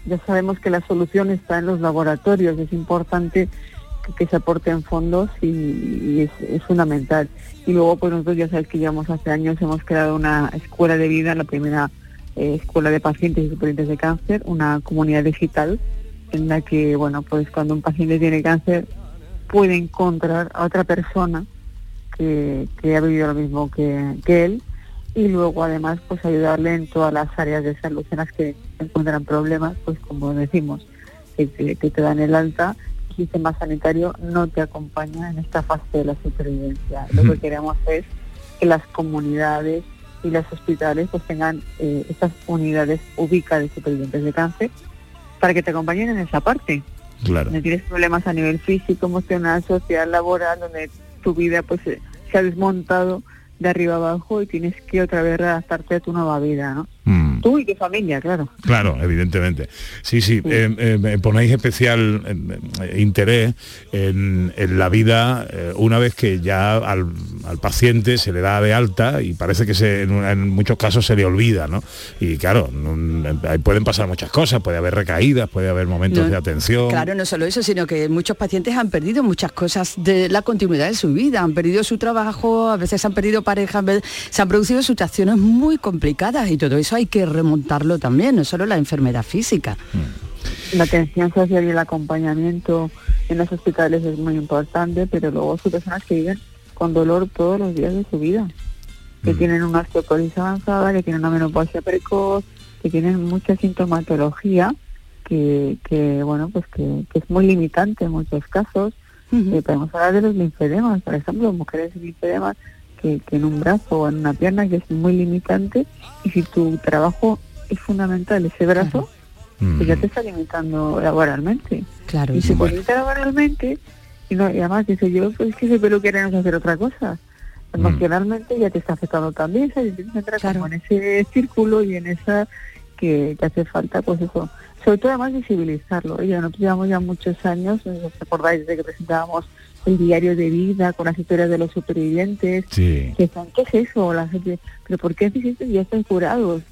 Speaker 11: Ya sabemos que la solución está en los laboratorios. Es importante que, se aporten fondos y, es, fundamental. Y luego, pues nosotros ya sabéis que llevamos hace años, hemos creado una escuela de vida, la primera eh, escuela de pacientes y supervivientes de cáncer, una comunidad digital en la que, bueno, pues cuando un paciente tiene cáncer puede encontrar a otra persona que, ha vivido lo mismo que él y luego además pues ayudarle en todas las áreas de salud en las que encuentran problemas, pues como decimos, que te, que te dan el alta, el sistema sanitario no te acompaña en esta fase de la supervivencia. Lo que queremos es que las comunidades y los hospitales pues tengan eh, estas unidades ubicadas de supervivientes de cáncer para que te acompañen en esa parte.
Speaker 1: Claro.
Speaker 11: Donde tienes problemas a nivel físico, emocional, social, laboral, donde tu vida pues se ha desmontado de arriba abajo y tienes que otra vez adaptarte a tu nueva vida, ¿no?
Speaker 1: Mm.
Speaker 11: Tú y tu familia, claro.
Speaker 1: Claro, evidentemente. Sí, sí, eh, eh, ponéis especial eh, interés en, en la vida eh, una vez que ya al, al paciente se le da de alta y parece que se, en, en muchos casos se le olvida, ¿no? Y claro, no- pueden pasar muchas cosas, puede haber recaídas, puede haber momentos
Speaker 3: No,
Speaker 1: de atención.
Speaker 3: Claro, no solo eso, sino que muchos pacientes han perdido muchas cosas de la continuidad de su vida, han perdido su trabajo, a veces han perdido pareja, a veces se han producido situaciones muy complicadas y todo eso hay que remontarlo también, no solo la enfermedad física.
Speaker 11: La atención social y el acompañamiento en los hospitales es muy importante, pero luego son personas que viven con dolor todos los días de su vida, que tienen una osteoporosis avanzada, que tienen una menopausia precoz, que tienen mucha sintomatología que, que bueno, pues que, que es muy limitante en muchos casos. Eh, podemos hablar de los linfedemas, por ejemplo, mujeres linfedemas que, que en un brazo o en una pierna que es muy limitante y si tu trabajo es fundamental ese brazo, pues ya te está limitando laboralmente.
Speaker 3: Claro,
Speaker 11: y si te limita laboralmente, y, no, y además dice yo, pues es que ese peluquero no sé hacer otra cosa. Emocionalmente ya te está afectando también, ¿sabes? Que entrar como en ese círculo y en esa que te hace falta, pues eso. Sobre todo además visibilizarlo. Oye, nosotros llevamos ya muchos años, os acordáis de que presentábamos el diario de vida con las historias de los supervivientes,
Speaker 1: Sí.
Speaker 11: que están, ¿qué es eso? La gente, pero ¿por qué esto? Ya están curados.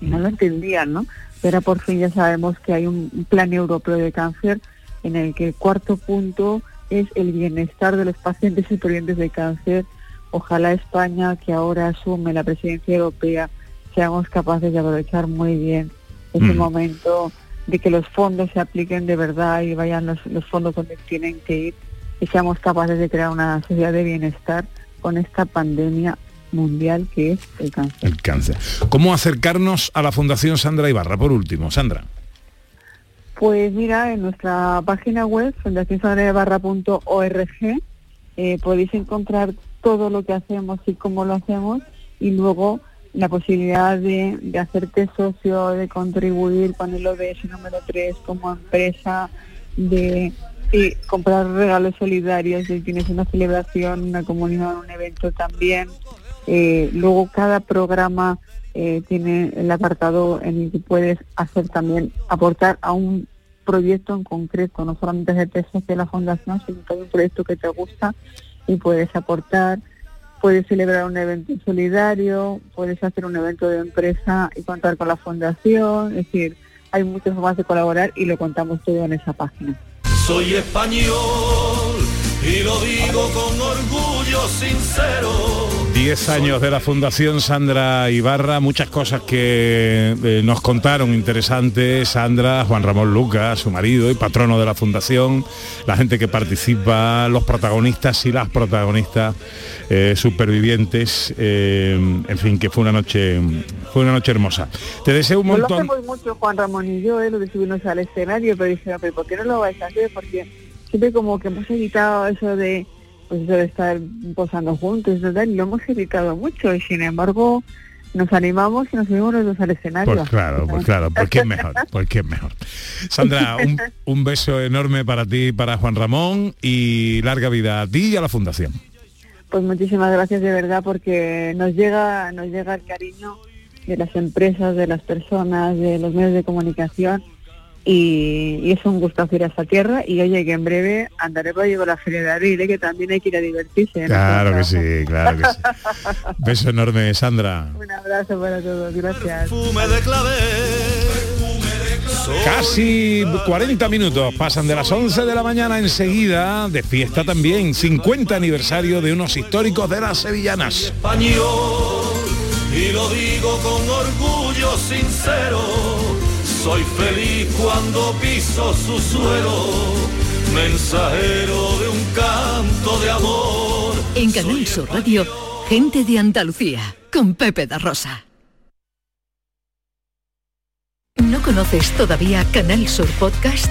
Speaker 11: No lo entendían, ¿no? Pero por fin ya sabemos que hay un un plan europeo de cáncer en el que el cuarto punto es el bienestar de los pacientes supervivientes de cáncer. Ojalá España, que ahora asume la presidencia europea, seamos capaces de aprovechar muy bien ese
Speaker 1: Mm.
Speaker 11: momento de que los fondos se apliquen de verdad y vayan los, los fondos donde tienen que ir y seamos capaces de crear una sociedad de bienestar con esta pandemia mundial que es el cáncer.
Speaker 1: El cáncer. ¿Cómo acercarnos a la Fundación Sandra Ibarra? Por último, Sandra.
Speaker 11: Pues mira, en nuestra página web, fundacionsagrabarra.org, eh, podéis encontrar todo lo que hacemos y cómo lo hacemos y luego la posibilidad de, de hacerte socio, de contribuir con el ODS número 3 como empresa, de y comprar regalos solidarios, si tienes una celebración, una comunión, un evento también. Eh, luego cada programa eh, tiene el apartado en el que puedes hacer también, aportar a un proyecto en concreto, no solamente hacerte socio de la fundación, sino hay un proyecto que te gusta y puedes aportar, puedes celebrar un evento solidario, puedes hacer un evento de empresa y contar con la fundación, es decir, hay muchas formas de colaborar y lo contamos todo en esa página.
Speaker 10: Soy español y lo digo con orgullo sincero.
Speaker 1: 10 años de la Fundación Sandra Ibarra, muchas cosas que eh, nos contaron interesantes. Sandra, Juan Ramón Lucas, su marido y patrono de la Fundación, la gente que participa, los protagonistas y las protagonistas, eh, supervivientes, eh, en fin, que fue una noche, fue una noche hermosa. Te deseo un
Speaker 11: No lo
Speaker 1: montón.
Speaker 11: hacemos mucho Juan Ramón y yo, ¿eh? lo de subirnos al escenario, pero dije, ¿por qué no lo vais a hacer? Porque siempre como que hemos evitado eso de pues eso de estar posando juntos. Y lo hemos evitado mucho y sin embargo nos animamos y nos subimos los dos al escenario.
Speaker 1: Pues claro, pues claro, qué es mejor, qué es mejor. Sandra, un, un beso enorme para ti, para Juan Ramón y larga vida a ti y a la Fundación.
Speaker 11: Pues muchísimas gracias de verdad porque nos llega, nos llega el cariño de las empresas, de las personas, de los medios de comunicación y, y es un gusto ir a esta tierra y oye que en breve andaré por llevar la feria de abril, ¿eh? que también hay que ir a divertirse. ¿eh?
Speaker 1: Claro que sí, claro que sí. Beso enorme, Sandra.
Speaker 11: Un abrazo para todos, gracias.
Speaker 1: Casi 40 minutos pasan de las 11 de la mañana enseguida de fiesta también, 50 aniversario de unos históricos de las sevillanas.
Speaker 12: español y lo digo con orgullo sincero. Soy feliz cuando piso su suelo, mensajero de un canto de amor.
Speaker 4: En Canal Sur Radio, gente de Andalucía, con Pepe da Rosa. ¿No conoces todavía Canal Sur Podcast?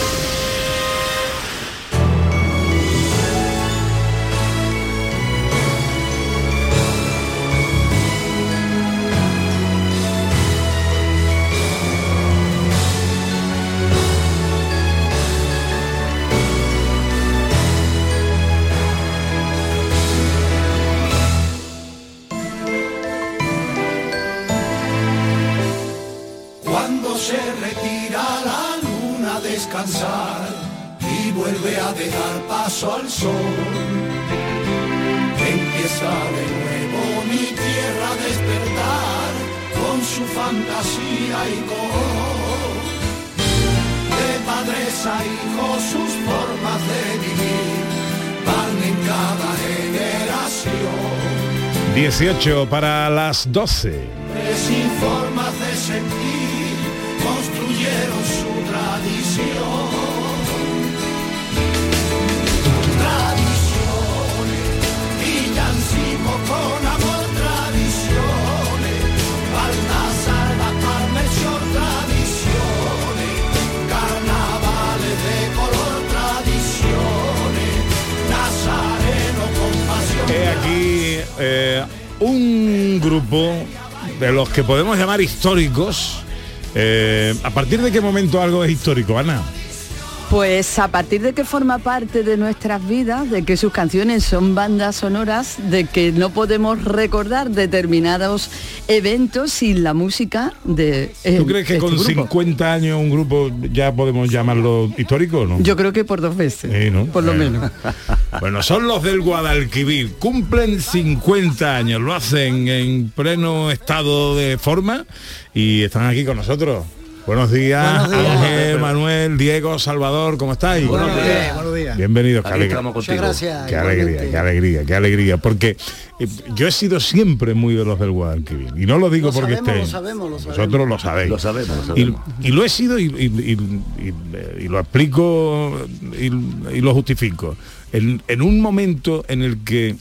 Speaker 12: Se retira la luna a descansar y vuelve a dejar paso al sol, empieza de nuevo mi tierra a despertar con su fantasía y color. De padres a hijos sus formas de vivir van en cada generación.
Speaker 1: 18 para las 12.
Speaker 12: Sin formas de sentir, construyeron su tradición. Tradiciones, villancico con amor, tradiciones. Baltasar, la Parmesión, tradiciones. Carnavales de color, tradiciones. Nazareno con pasión.
Speaker 1: He aquí eh, un grupo de los que podemos llamar históricos. Eh, ¿A partir de qué momento algo es histórico, Ana?
Speaker 3: Pues a partir de que forma parte de nuestras vidas, de que sus canciones son bandas sonoras, de que no podemos recordar determinados eventos sin la música de eh,
Speaker 1: ¿Tú crees que
Speaker 3: este
Speaker 1: con
Speaker 3: grupo.
Speaker 1: 50 años un grupo ya podemos llamarlo histórico o no?
Speaker 3: Yo creo que por dos veces,
Speaker 1: Sí, ¿no?
Speaker 3: por lo
Speaker 1: Eh,
Speaker 3: menos.
Speaker 1: Bueno, son los del Guadalquivir. Cumplen 50 años, lo hacen en pleno estado de forma y están aquí con nosotros. Buenos días,
Speaker 13: Buenos días.
Speaker 1: Ángel, Manuel, Diego, Salvador, ¿cómo estáis?
Speaker 13: Buenos días, buenos días.
Speaker 1: Bienvenidos, qué
Speaker 13: Aquí
Speaker 1: alegría.
Speaker 13: estamos contigo. Muchas gracias,
Speaker 1: Qué alegría, qué alegría, qué alegría. Porque eh, yo he sido siempre muy de los del Guadalquivir. Y no lo digo
Speaker 13: Lo
Speaker 1: porque
Speaker 13: sabemos,
Speaker 1: esté.
Speaker 13: lo sabemos, lo sabemos.
Speaker 1: Vosotros lo sabéis.
Speaker 13: Lo sabemos, lo
Speaker 1: Y-
Speaker 13: sabemos.
Speaker 1: Y, lo he sido y, y- y- y- y lo explico y, y lo justifico. En, en un momento en el que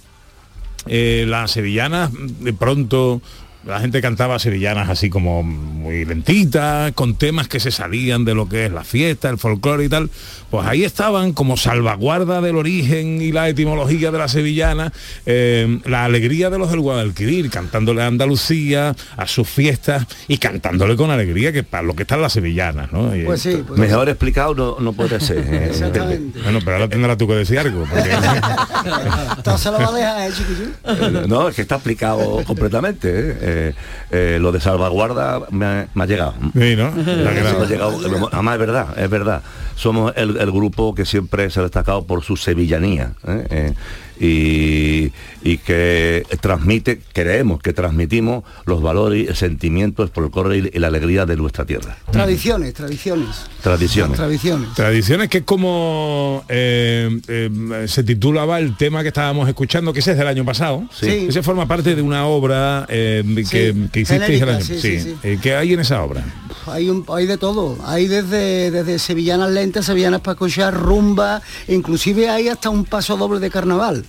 Speaker 1: eh, las sevillanas de pronto la gente cantaba sevillanas así como muy lentitas, con temas que se salían de lo que es la fiesta, el folclore y tal, pues ahí estaban como salvaguarda del origen y la etimología de la sevillana, eh, la alegría de los del Guadalquivir, cantándole a Andalucía, a sus fiestas y cantándole con alegría, que para lo que están las sevillanas, ¿no? Y-
Speaker 13: Pues sí, pues
Speaker 14: Mejor explicado no, no puede ser. eh,
Speaker 13: Exactamente.
Speaker 1: Bueno, pero ahora tendrás tú que decir algo. porque-
Speaker 13: Entonces se lo va a dejar, ¿eh,
Speaker 14: No, es que está explicado completamente. ¿eh? Eh, eh, lo de salvaguarda me ha, me ha llegado.
Speaker 1: Sí, ¿no?
Speaker 14: Me ha llegado. Además, es verdad, es verdad. Somos el, el grupo que siempre se ha destacado por su sevillanía. ¿eh? Eh, y, y que transmite, creemos que transmitimos los valores, el sentimiento, el folclore y, y la alegría de nuestra tierra.
Speaker 13: Tradiciones, tradiciones.
Speaker 14: Tradiciones.
Speaker 13: Tradiciones.
Speaker 1: Tradiciones que es como eh, eh, se titulaba el tema que estábamos escuchando, que ese es del año pasado.
Speaker 13: Sí.
Speaker 1: Ese forma parte de una obra eh, que,
Speaker 13: Sí,
Speaker 1: que hicisteis el
Speaker 13: genérica,
Speaker 1: año
Speaker 13: sí, sí, sí.
Speaker 1: Eh, ¿Qué hay en esa obra?
Speaker 13: Hay, un, hay de todo. Hay desde, desde sevillanas lentas, sevillanas para escuchar, rumba, inclusive hay hasta un paso doble de carnaval.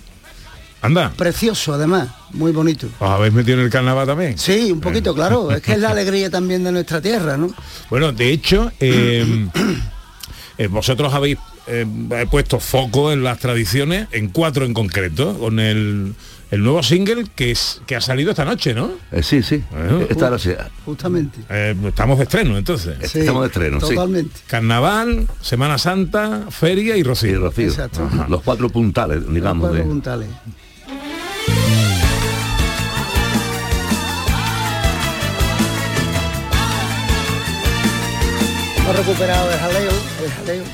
Speaker 1: Anda.
Speaker 13: Precioso, además, muy bonito.
Speaker 1: ¿Os habéis metido en el carnaval también?
Speaker 13: Sí, un poquito, claro. Es que es la alegría también de nuestra tierra, ¿no?
Speaker 1: Bueno, de hecho, eh, eh, vosotros habéis eh, puesto foco en las tradiciones, en cuatro en concreto, con el, el nuevo single que, es, que ha salido esta noche, ¿no?
Speaker 14: Eh, sí, sí. Esta noche.
Speaker 13: Justamente.
Speaker 1: Eh, estamos de estreno entonces.
Speaker 13: Sí, Estamos de estreno, sí. totalmente.
Speaker 1: Carnaval, Semana Santa, Feria y Rocío.
Speaker 14: Y Rocío.
Speaker 13: Exacto.
Speaker 14: Ajá. Los cuatro puntales, digamos.
Speaker 13: Cuatro
Speaker 14: de-
Speaker 13: puntales. Hemos recuperado el jaleo, el jaleo.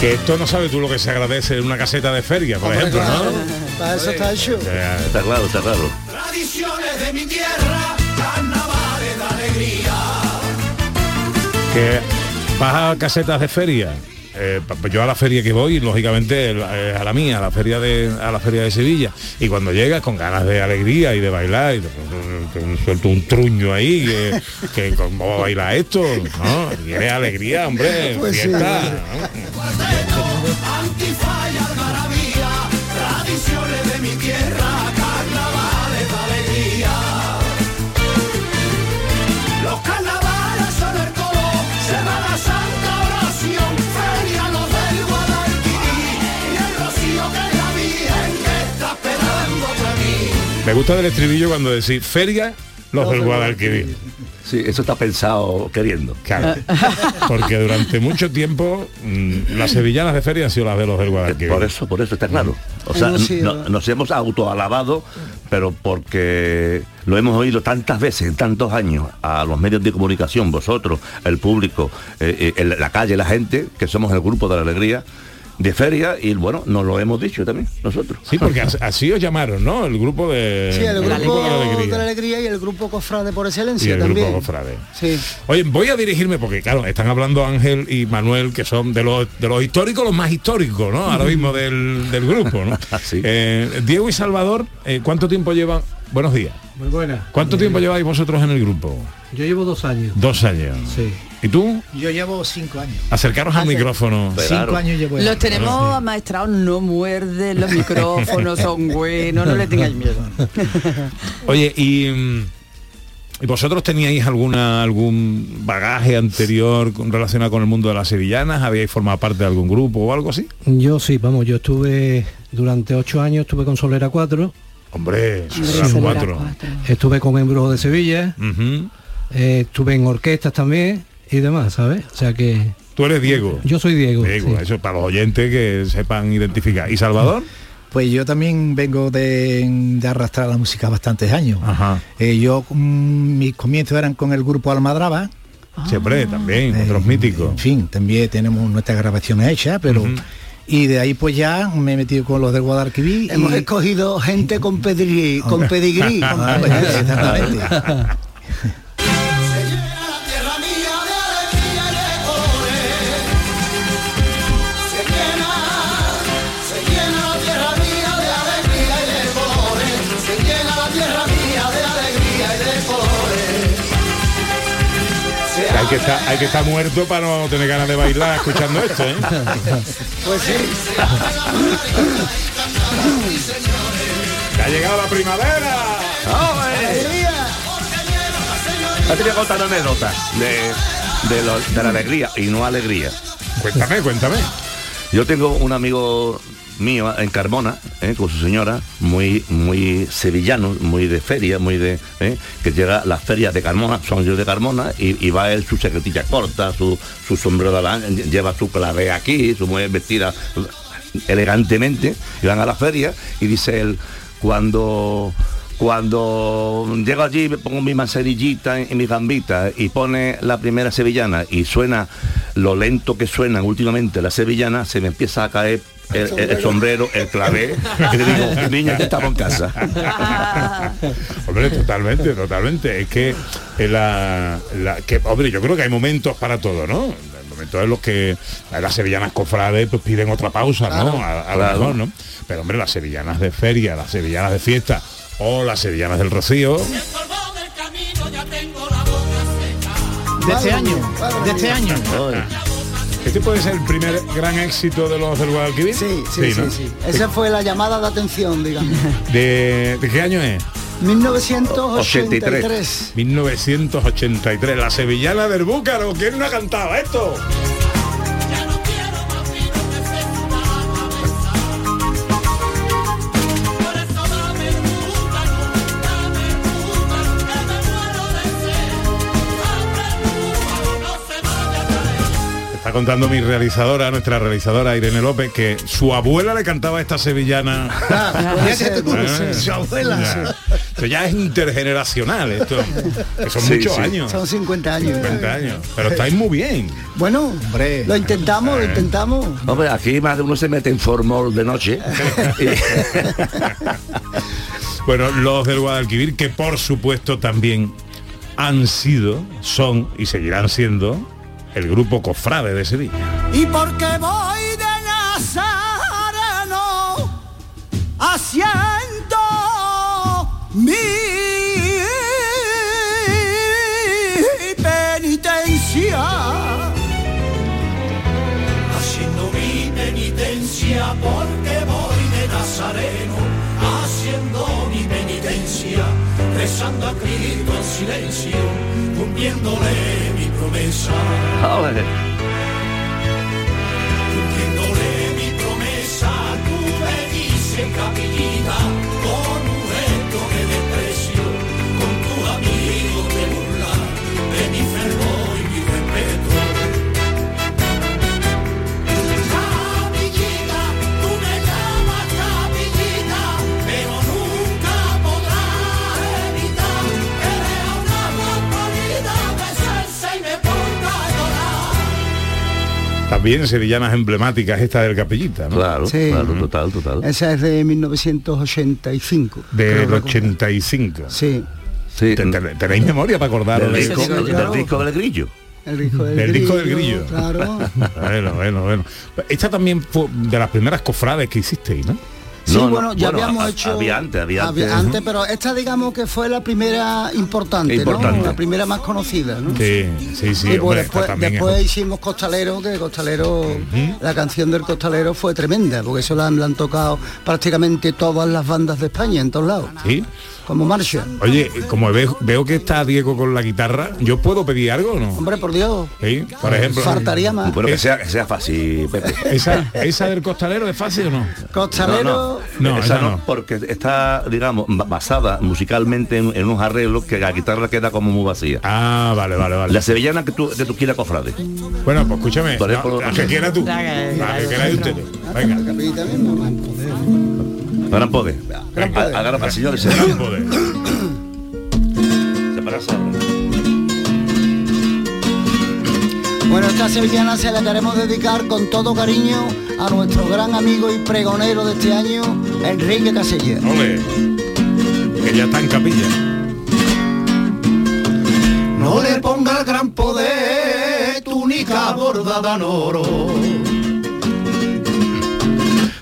Speaker 1: Que esto no sabes tú lo que se agradece en una caseta de feria, por
Speaker 13: Hombre,
Speaker 1: ejemplo,
Speaker 13: claro,
Speaker 1: ¿no?
Speaker 13: Para eso está hecho.
Speaker 14: Está claro, está claro.
Speaker 10: Tradiciones de mi tierra, carnavales de alegría.
Speaker 1: Que vas a casetas de feria. eh, pues yo a la feria que voy, lógicamente eh, a la mía, a la feria de a la feria de Sevilla. Y cuando llegas con ganas de alegría y de bailar, y te, te suelto un truño ahí, que, que cómo va a bailar esto, ¿no? Quiere alegría, hombre,
Speaker 10: Pues sí.
Speaker 1: Fiesta.
Speaker 10: Antifalla, algarabía, tradiciones de mi tierra, carnavales de alegría. Los carnavales son el coro, Semana Santa, oración, feria, los del Guadalquivir, y el rocío que la Virgen que está esperando para mí.
Speaker 1: Me gusta del estribillo cuando decís feria, los del Guadalquivir.
Speaker 14: Sí, eso está pensado queriendo.
Speaker 1: Claro. Porque durante mucho tiempo mm, las sevillanas de feria han sido las de los del Guadalquivir.
Speaker 14: Por eso, por eso está claro. O sea, no- nos hemos autoalabado, pero porque lo hemos oído tantas veces, en tantos años, a los medios de comunicación, vosotros, el público, eh, eh, en la calle, la gente, que somos el grupo de la alegría, de feria, y bueno, nos lo hemos dicho también, nosotros.
Speaker 1: Sí, porque as- así os llamaron, ¿no? El grupo de,
Speaker 13: Sí, el
Speaker 1: el
Speaker 13: grupo
Speaker 1: grupo de la
Speaker 13: de
Speaker 1: alegría.
Speaker 13: la alegría y el grupo cofrade por
Speaker 1: Y
Speaker 13: excelencia
Speaker 1: el
Speaker 13: también.
Speaker 1: grupo Cofrade.
Speaker 13: Sí.
Speaker 1: Oye, voy a dirigirme porque, claro, están hablando Ángel y Manuel, que son de los, de los históricos, los más históricos, ¿no? Ahora mismo del, del grupo, ¿no? Eh, Diego y Salvador, eh, ¿cuánto tiempo llevan? Buenos días.
Speaker 15: Muy buena.
Speaker 1: ¿Cuánto tiempo lleváis vosotros en el grupo?
Speaker 15: Yo llevo dos años.
Speaker 1: Dos años.
Speaker 15: Sí.
Speaker 1: ¿Y tú?
Speaker 15: Yo llevo cinco años.
Speaker 1: Acercaros al micrófono.
Speaker 15: Cinco años llevo.
Speaker 3: Los tenemos amaestrados, no muerden, los micrófonos son buenos, no le tengáis miedo.
Speaker 1: Oye, y, mm, ¿y vosotros teníais alguna algún bagaje anterior relacionado con el mundo de las sevillanas? ¿Habíais formado parte de algún grupo o algo así?
Speaker 15: Yo sí, vamos, yo estuve durante ocho años, estuve con Solera 4.
Speaker 1: Hombre, 4.
Speaker 15: Estuve con Embrujo de Sevilla. Eh, estuve en orquestas también y demás, ¿sabes? O sea que
Speaker 1: Tú eres Diego.
Speaker 15: yo soy Diego.
Speaker 1: Diego,
Speaker 15: sí.
Speaker 1: eso para los oyentes que sepan identificar. ¿Y Salvador?
Speaker 16: Pues yo también vengo de, de arrastrar la música bastantes años. Eh, yo mm, mis comienzos eran con el grupo Almadraba.
Speaker 1: Siempre, también, otros míticos.
Speaker 16: En fin, también tenemos nuestras grabaciones hechas, pero y de ahí pues ya me he metido con los del Guadalquivir.
Speaker 13: Hemos
Speaker 16: y-
Speaker 13: escogido gente con pedigrí, con pedigrí.
Speaker 16: Ah, pues, exactamente.
Speaker 1: Hay que, estar, hay que estar muerto para no tener ganas de bailar escuchando esto, ¿eh?
Speaker 13: Pues sí.
Speaker 1: Que ha llegado la primavera.
Speaker 14: Ha tenido que contar anécdotas de, de, lo- de la alegría y no alegría.
Speaker 1: Cuéntame, cuéntame.
Speaker 14: Yo tengo un amigo mío en Carmona, eh, con su señora, muy muy sevillano, muy de feria, muy de eh, que llega las ferias de Carmona, son yo de Carmona, y, y va él su secretilla corta, su, su sombrero de la, lleva su clave aquí, su mujer vestida elegantemente, y van a la feria y dice él, cuando cuando llego allí me pongo mi manzanillita y mis gambitas y pone la primera sevillana y suena lo lento que suenan últimamente las sevillanas, se me empieza a caer el, el- el sombrero, el clavé, y le digo, niña, ya estamos en casa.
Speaker 1: Hombre, totalmente, totalmente. Es que eh, la, la- que, hombre, yo creo que hay momentos para todo, ¿no? Momentos en los que las sevillanas cofrades pues piden otra pausa, ¿no?
Speaker 14: Claro,
Speaker 1: A, a lo mejor, ¿no? Pero hombre, las sevillanas de feria, las sevillanas de fiesta o las sevillanas del Rocío.
Speaker 16: De este año, de este año.
Speaker 1: Este puede ser el primer gran éxito de los del Guadalquivir.
Speaker 13: Sí, sí, sí,
Speaker 1: ¿no?
Speaker 13: sí. Esa fue la llamada de atención, digamos.
Speaker 1: ¿De, de qué año es?
Speaker 13: 1983.
Speaker 1: 1983, la sevillana del Búcaro. ¿Quién no ha cantado esto? Contando mi realizadora, nuestra realizadora Irene López, que su abuela le cantaba esta sevillana.
Speaker 13: puede ser, puede ser.
Speaker 1: Su abuela. Esto ya es intergeneracional, esto. que son
Speaker 13: Sí,
Speaker 1: muchos
Speaker 13: sí.
Speaker 1: años.
Speaker 13: Son 50 años.
Speaker 1: 50 años. Pero estáis muy bien.
Speaker 13: Bueno, lo intentamos, lo intentamos.
Speaker 14: Hombre, aquí más de uno se mete en formol de noche.
Speaker 1: Bueno, los del Guadalquivir, que por supuesto también han sido, son y seguirán siendo el grupo Cofrade de Sevilla.
Speaker 12: Y porque voy de Nazareno haciendo mi penitencia. Haciendo mi penitencia porque voy de Nazareno haciendo mi penitencia, rezando a Cristo en silencio, cumpliéndole mi promesa. Cumpliéndole
Speaker 1: También sevillanas emblemáticas esta del Capellita, ¿no?
Speaker 14: Claro,
Speaker 13: Sí.
Speaker 14: claro, total, total.
Speaker 13: Esa es de 1985.
Speaker 1: Del
Speaker 13: creo recordar.
Speaker 1: 85.
Speaker 13: Sí.
Speaker 14: Sí.
Speaker 1: Te- te- ¿Tenéis memoria para acordaros
Speaker 14: Del
Speaker 1: de
Speaker 14: disco,
Speaker 1: esto?
Speaker 14: del disco del grillo.
Speaker 13: El disco del,
Speaker 1: Del
Speaker 13: grillo,
Speaker 1: disco del grillo.
Speaker 13: Claro.
Speaker 1: bueno, bueno, bueno. Esta también fue de las primeras cofrades que hicisteis, ¿no?
Speaker 13: Sí,
Speaker 14: No, no,
Speaker 13: bueno, ya
Speaker 14: bueno,
Speaker 13: habíamos
Speaker 14: ha-
Speaker 13: hecho...
Speaker 14: había antes, había antes.
Speaker 13: antes, pero esta digamos que fue la primera importante,
Speaker 14: Importante.
Speaker 13: ¿no? La primera más conocida, ¿no?
Speaker 1: Sí, sí, sí.
Speaker 13: y pues
Speaker 1: hombre,
Speaker 13: después,
Speaker 1: es-
Speaker 13: hicimos Costalero, que Costalero, la canción del Costalero fue tremenda, porque eso la han, la han tocado prácticamente todas las bandas de España, en todos lados.
Speaker 1: Sí.
Speaker 13: Como Marshall.
Speaker 1: Oye, como veo, veo que está Diego con la guitarra, ¿yo puedo pedir algo o no?
Speaker 13: Hombre, por Dios.
Speaker 1: Sí, por ejemplo.
Speaker 13: Faltaría más.
Speaker 14: Bueno, que sea, que sea fácil, Pepe.
Speaker 1: ¿Esa, ¿Esa del costalero es fácil o no?
Speaker 13: Costalero.
Speaker 1: No,
Speaker 14: esa
Speaker 1: esa
Speaker 14: no,
Speaker 1: no.
Speaker 14: porque está, digamos, ba- basada musicalmente en, en unos arreglos que la guitarra queda como muy vacía.
Speaker 1: Ah, vale, vale, vale.
Speaker 14: La sevillana que tú, que tú quieras, cofrade.
Speaker 1: Bueno, pues escúchame.
Speaker 14: Por ejemplo,
Speaker 1: la que quiera tú. La que. Venga.
Speaker 14: Gran poder.
Speaker 13: Gran poder.
Speaker 14: Agarra para el señor ese
Speaker 1: Gran poder.
Speaker 14: Se para sobre.
Speaker 13: Bueno, esta sevillana se la queremos dedicar con todo cariño a nuestro gran amigo y pregonero de este año, Enrique Casella.
Speaker 1: Ole. Que ya está en capilla.
Speaker 12: No le ponga el gran poder, túnica bordada en oro.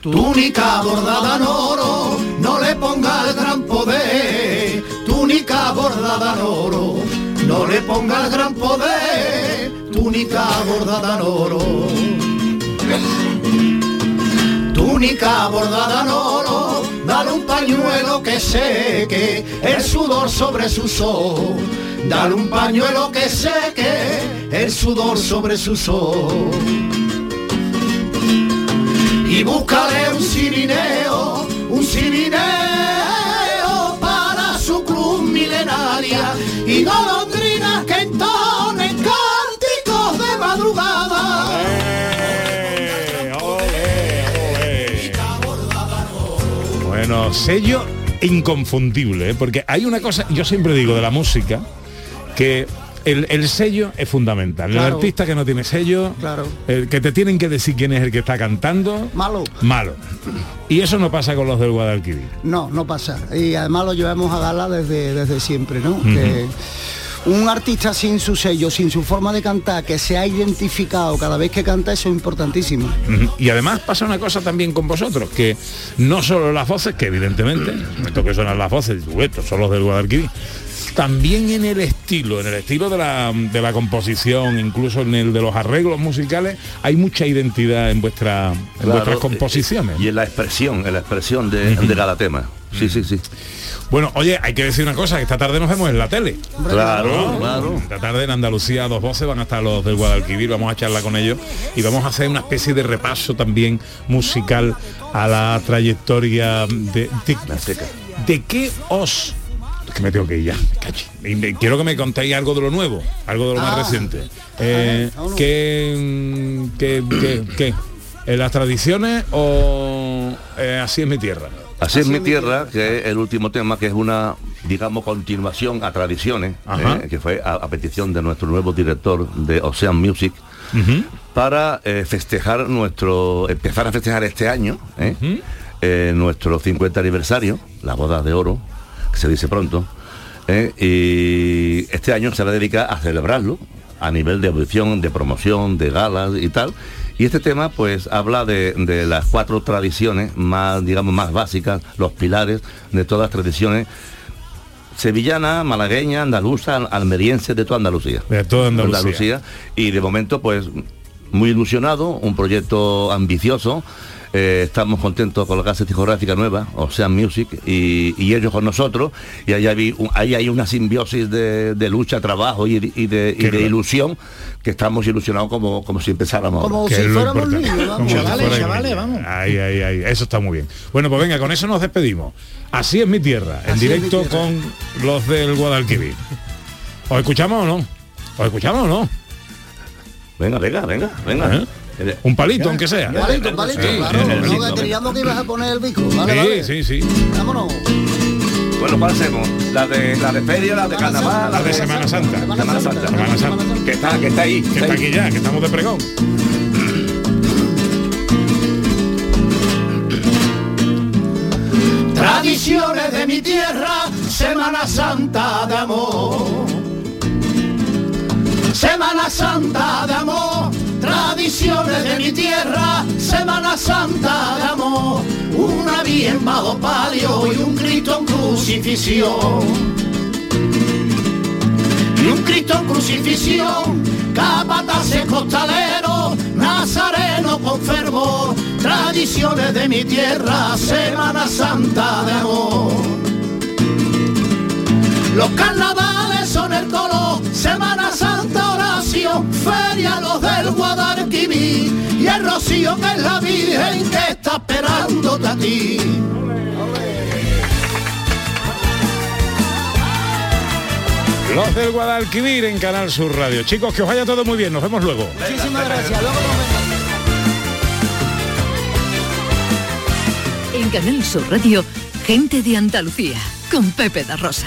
Speaker 12: Túnica bordada en oro, no le ponga el gran poder, túnica bordada en oro. No le ponga el gran poder, túnica bordada en oro. Túnica bordada en oro, dale un pañuelo que seque el sudor sobre sus ojos. Dale un pañuelo que seque el sudor sobre sus ojos. Y búscale un sirineo, un sirineo para su cruz milenaria y golondrinas que entonen cánticos de madrugada.
Speaker 1: Bueno, sello inconfundible, ¿eh? porque hay una cosa, yo siempre digo de la música, que el, el sello es fundamental. El artista que no tiene sello,
Speaker 13: Claro.
Speaker 1: el que te tienen que decir quién es el que está cantando,
Speaker 13: Malo.
Speaker 1: malo. Y eso no pasa con los del Guadalquivir.
Speaker 13: No, no pasa. Y además lo llevamos a gala desde, desde siempre, ¿no? Que un artista sin su sello, sin su forma de cantar, que se ha identificado cada vez que canta, eso es importantísimo.
Speaker 1: Y además pasa una cosa también con vosotros, que no solo las voces, que evidentemente, me toque sonar las voces, duetos, son los del Guadalquivir, también en el estilo, en el estilo de la, de la composición, incluso en el de los arreglos musicales, hay mucha identidad en, vuestra, en
Speaker 14: Claro,
Speaker 1: vuestras composiciones.
Speaker 14: Y en la expresión, en la expresión de, de cada tema. Sí, sí, sí.
Speaker 1: Bueno, oye, hay que decir una cosa, que esta tarde nos vemos en la tele.
Speaker 14: Claro,
Speaker 1: ¿No?
Speaker 14: claro.
Speaker 1: Esta tarde en Andalucía dos voces van a estar los del Guadalquivir, vamos a charlar con ellos y vamos a hacer una especie de repaso también musical a la trayectoria de, de, de qué os me tengo que ir ya, cachi. Y me- quiero que me contéis algo de lo nuevo, algo de lo más
Speaker 13: Ah.
Speaker 1: reciente. Eh, ¿qué, mm, qué, qué- qué? ¿En las tradiciones o eh, así es mi tierra?
Speaker 14: Así es mi tierra, que es el último tema, que es una, digamos, continuación a tradiciones, eh, que fue a, a petición de nuestro nuevo director de Ocean Music, para eh, festejar nuestro, empezar a festejar este año, eh, eh, nuestro 50 aniversario, la boda de oro, que se dice pronto, eh, y este año se va a dedicar a celebrarlo a nivel de audición, de promoción, de galas y tal. Y este tema pues habla de, de las cuatro tradiciones más, digamos, más básicas, los pilares de todas las tradiciones sevillana, malagueña, andaluza, almeriense, de toda Andalucía.
Speaker 1: De toda Andalucía.
Speaker 14: Y de momento, pues, muy ilusionado, un proyecto ambicioso. Eh, estamos contentos con la casa discográfica nueva, Ocean Music, y, y ellos con nosotros. Y ahí hay, un- ahí hay una simbiosis de, de lucha, trabajo y, y de, y ilusión, que estamos ilusionados como, como si empezáramos.
Speaker 13: Como
Speaker 14: ahora.
Speaker 13: si fuéramos niños, vamos. Chavales, chavales, vamos.
Speaker 1: Ahí, ahí, ahí. Eso está muy bien. Bueno, pues venga, con eso nos despedimos. Así es mi tierra, en
Speaker 13: Así
Speaker 1: directo
Speaker 13: tierra.
Speaker 1: con los del Guadalquivir. ¿Os escuchamos o no? ¿Os escuchamos o no?
Speaker 14: Venga, venga, venga, venga.
Speaker 1: ¿Eh? Un palito, aunque sea.
Speaker 13: Palito, palito,
Speaker 1: Sí,
Speaker 13: claro.
Speaker 1: sí,
Speaker 13: no,
Speaker 1: sí,
Speaker 13: que creíamos que ibas a poner el disco. Vale,
Speaker 1: Sí,
Speaker 13: vale.
Speaker 1: sí, sí.
Speaker 13: Vámonos.
Speaker 14: Bueno, ¿cuál hacemos? La de la de feria, la de carnaval,
Speaker 1: La de Semana Santa.
Speaker 14: Semana Santa.
Speaker 1: Semana Santa.
Speaker 14: Que está, que está ahí.
Speaker 1: Que está aquí ya, que estamos de pregón.
Speaker 12: Tradiciones de mi tierra, Semana Santa de amor. Semana Santa de amor, tradiciones de mi tierra, Semana Santa de amor. Una bien bajo palio y un Cristo en crucifixión. Y un Cristo en crucifixión, capataces costaleros, nazareno con fervor, tradiciones de mi tierra, Semana Santa de amor. Los carnavales el color, Semana Santa oración, feria los del Guadalquivir y el rocío que es la Virgen que está esperándote a ti.
Speaker 1: Los del Guadalquivir en Canal Sur Radio. Chicos, que os vaya todo muy bien. Nos vemos luego.
Speaker 13: Muchísimas gracias. Luego nos vemos.
Speaker 4: En Canal Sur Radio, gente de Andalucía, con Pepe da Rosa.